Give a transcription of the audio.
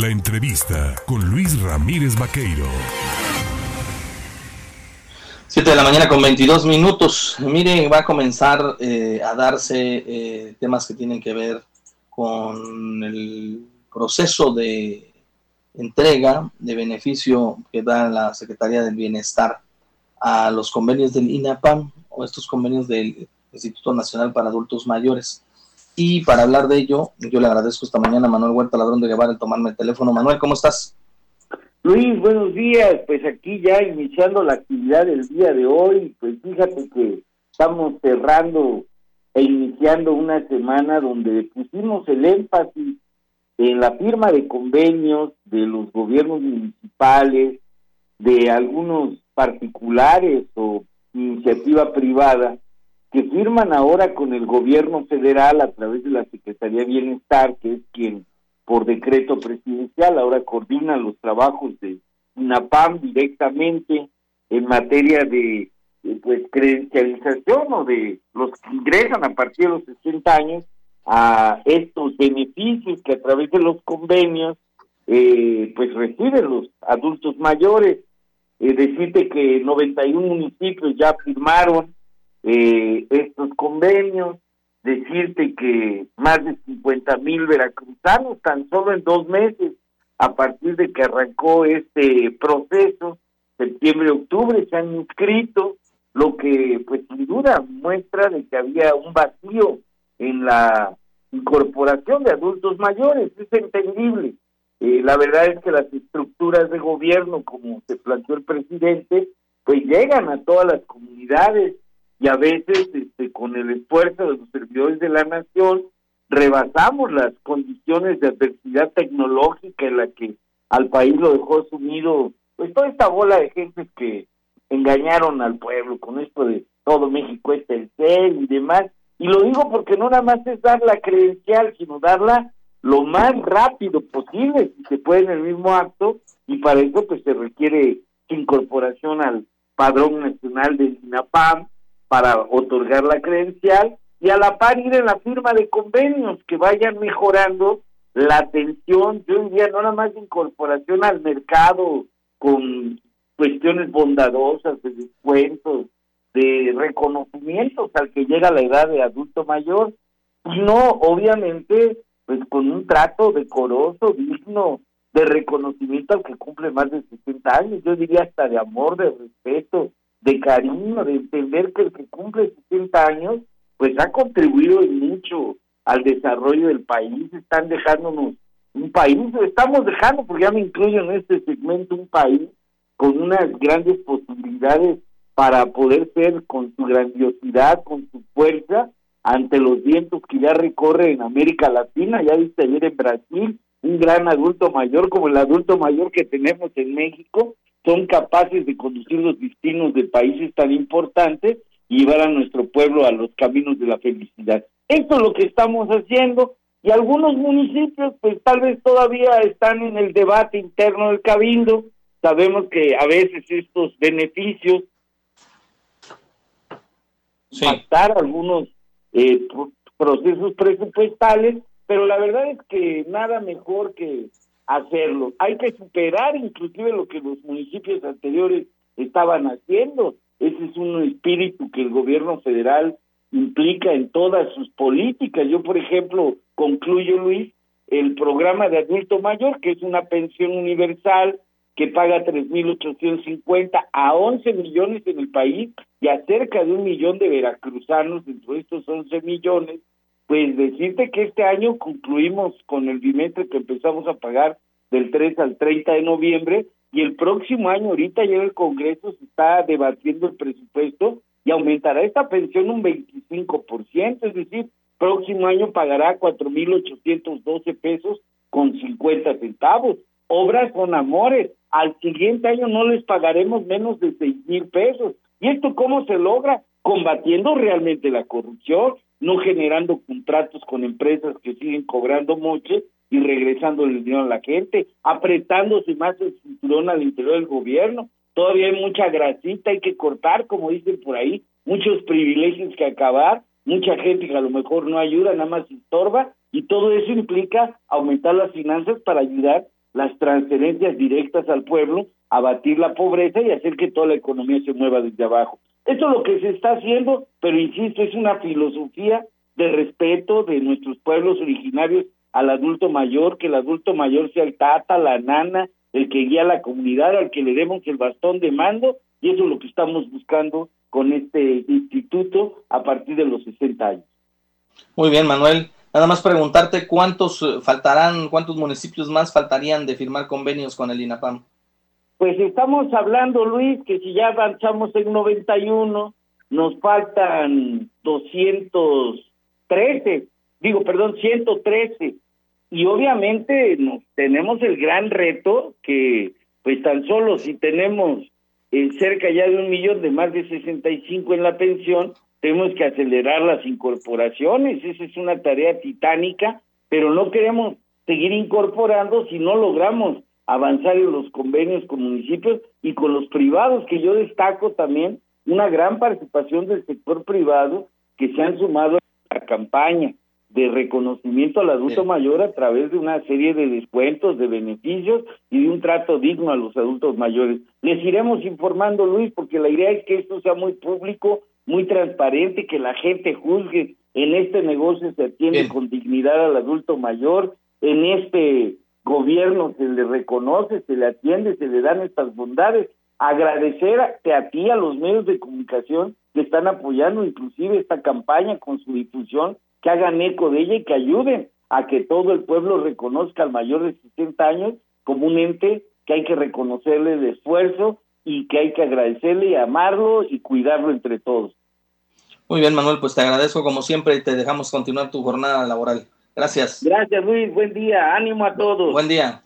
La entrevista con Luis Ramírez Vaqueiro. 7 de la mañana con 22 minutos. Mire, va a comenzar eh, a darse eh, temas que tienen que ver con el proceso de entrega de beneficio que da la Secretaría del Bienestar a los convenios del INAPAM o estos convenios del Instituto Nacional para Adultos Mayores. Y para hablar de ello, yo le agradezco esta mañana a Manuel Huerta Ladrón de Guevara el tomarme el teléfono. Manuel, ¿cómo estás? Luis, buenos días. Pues aquí ya iniciando la actividad del día de hoy, pues fíjate que estamos cerrando e iniciando una semana donde pusimos el énfasis en la firma de convenios de los gobiernos municipales, de algunos particulares o iniciativa privada, que firman ahora con el gobierno federal a través de la Secretaría de Bienestar, que es quien por decreto presidencial ahora coordina los trabajos de UNAPAM directamente en materia de, pues credencialización o de los que ingresan a partir de los 60 años a estos beneficios que a través de los convenios eh, pues reciben los adultos mayores. Eh, decirte que 91 municipios ya firmaron eh, estos convenios, decirte que más de 50 mil veracruzanos tan solo en dos meses a partir de que arrancó este proceso, septiembre-octubre, se han inscrito, lo que pues sin duda muestra de que había un vacío en la incorporación de adultos mayores, es entendible. Eh, la verdad es que las estructuras de gobierno, como se planteó el presidente, pues llegan a todas las comunidades, y a veces este, con el esfuerzo de los servidores de la nación rebasamos las condiciones de adversidad tecnológica en la que al país lo dejó sumido pues toda esta bola de gente que engañaron al pueblo con esto de todo México es el CEL y demás. Y lo digo porque no nada más es dar la credencial sino darla lo más rápido posible si se puede en el mismo acto y para eso pues se requiere incorporación al padrón nacional del INAPAM para otorgar la credencial y a la par ir en la firma de convenios que vayan mejorando la atención, yo diría no nada más de incorporación al mercado con cuestiones bondadosas, de descuentos, de reconocimientos al que llega la edad de adulto mayor, no, obviamente, pues con un trato decoroso, digno, de reconocimiento al que cumple más de 60 años, yo diría hasta de amor, de respeto, de cariño, de entender que el que cumple 60 años, pues ha contribuido mucho al desarrollo del país, están dejándonos un país, estamos dejando, porque ya me incluyo en este segmento, un país con unas grandes posibilidades para poder ser con su grandiosidad, con su fuerza, ante los vientos que ya recorre en América Latina, ya viste ayer en Brasil, un gran adulto mayor como el adulto mayor que tenemos en México, son capaces de conducir los destinos de países tan importantes y llevar a nuestro pueblo a los caminos de la felicidad. Esto es lo que estamos haciendo y algunos municipios pues tal vez todavía están en el debate interno del cabildo. Sabemos que a veces estos beneficios sí. algunos eh, procesos presupuestales, pero la verdad es que nada mejor que hacerlo. Hay que superar inclusive lo que los municipios anteriores estaban haciendo. Ese es un espíritu que el gobierno federal implica en todas sus políticas. Yo, por ejemplo, concluyo, Luis, el programa de adulto mayor, que es una pensión universal que paga 3.850 a 11 millones en el país y a cerca de un millón de veracruzanos dentro de estos 11 millones, pues decirte que este año concluimos con el bimestre que empezamos a pagar del 3 al 30 de noviembre y el próximo año ahorita ya el Congreso se está debatiendo el presupuesto y aumentará esta pensión un 25%, es decir, próximo año pagará 4.812 pesos con 50 centavos. Obras con amores, al siguiente año no les pagaremos menos de seis mil pesos. ¿Y esto cómo se logra? Combatiendo realmente la corrupción, no generando contratos con empresas que siguen cobrando moche y regresando el dinero a la gente, apretándose más el cinturón al interior del gobierno. Todavía hay mucha grasita, hay que cortar, como dicen por ahí, muchos privilegios que acabar, mucha gente que a lo mejor no ayuda, nada más estorba, y todo eso implica aumentar las finanzas para ayudar las transferencias directas al pueblo, abatir la pobreza y hacer que toda la economía se mueva desde abajo. Eso es lo que se está haciendo, pero insisto, es una filosofía de respeto de nuestros pueblos originarios al adulto mayor, que el adulto mayor sea el tata, la nana, el que guía a la comunidad, al que le demos el bastón de mando, y eso es lo que estamos buscando con este instituto a partir de los 60 años. Muy bien, Manuel. Nada más preguntarte cuántos eh, faltarán, cuántos municipios más faltarían de firmar convenios con el INAPAM. Pues estamos hablando, Luis, que si ya avanzamos en 91, nos faltan 213, digo, perdón, 113. Y obviamente nos, tenemos el gran reto que, pues tan solo si tenemos eh, cerca ya de un millón de más de 65 en la pensión, tenemos que acelerar las incorporaciones, esa es una tarea titánica, pero no queremos seguir incorporando si no logramos avanzar en los convenios con municipios y con los privados, que yo destaco también una gran participación del sector privado que se han sumado a la campaña de reconocimiento al adulto mayor a través de una serie de descuentos, de beneficios y de un trato digno a los adultos mayores. Les iremos informando, Luis, porque la idea es que esto sea muy público, muy transparente, que la gente juzgue. En este negocio se atiende con dignidad al adulto mayor, en este gobierno se le reconoce, se le atiende, se le dan estas bondades. Agradecerte a ti, a los medios de comunicación que están apoyando inclusive esta campaña con su difusión, que hagan eco de ella y que ayuden a que todo el pueblo reconozca al mayor de 60 años como un ente que hay que reconocerle el esfuerzo y que hay que agradecerle y amarlo y cuidarlo entre todos. Muy bien, Manuel, pues te agradezco como siempre y te dejamos continuar tu jornada laboral. Gracias. Gracias, Luis. Buen día. Ánimo a todos. Buen día.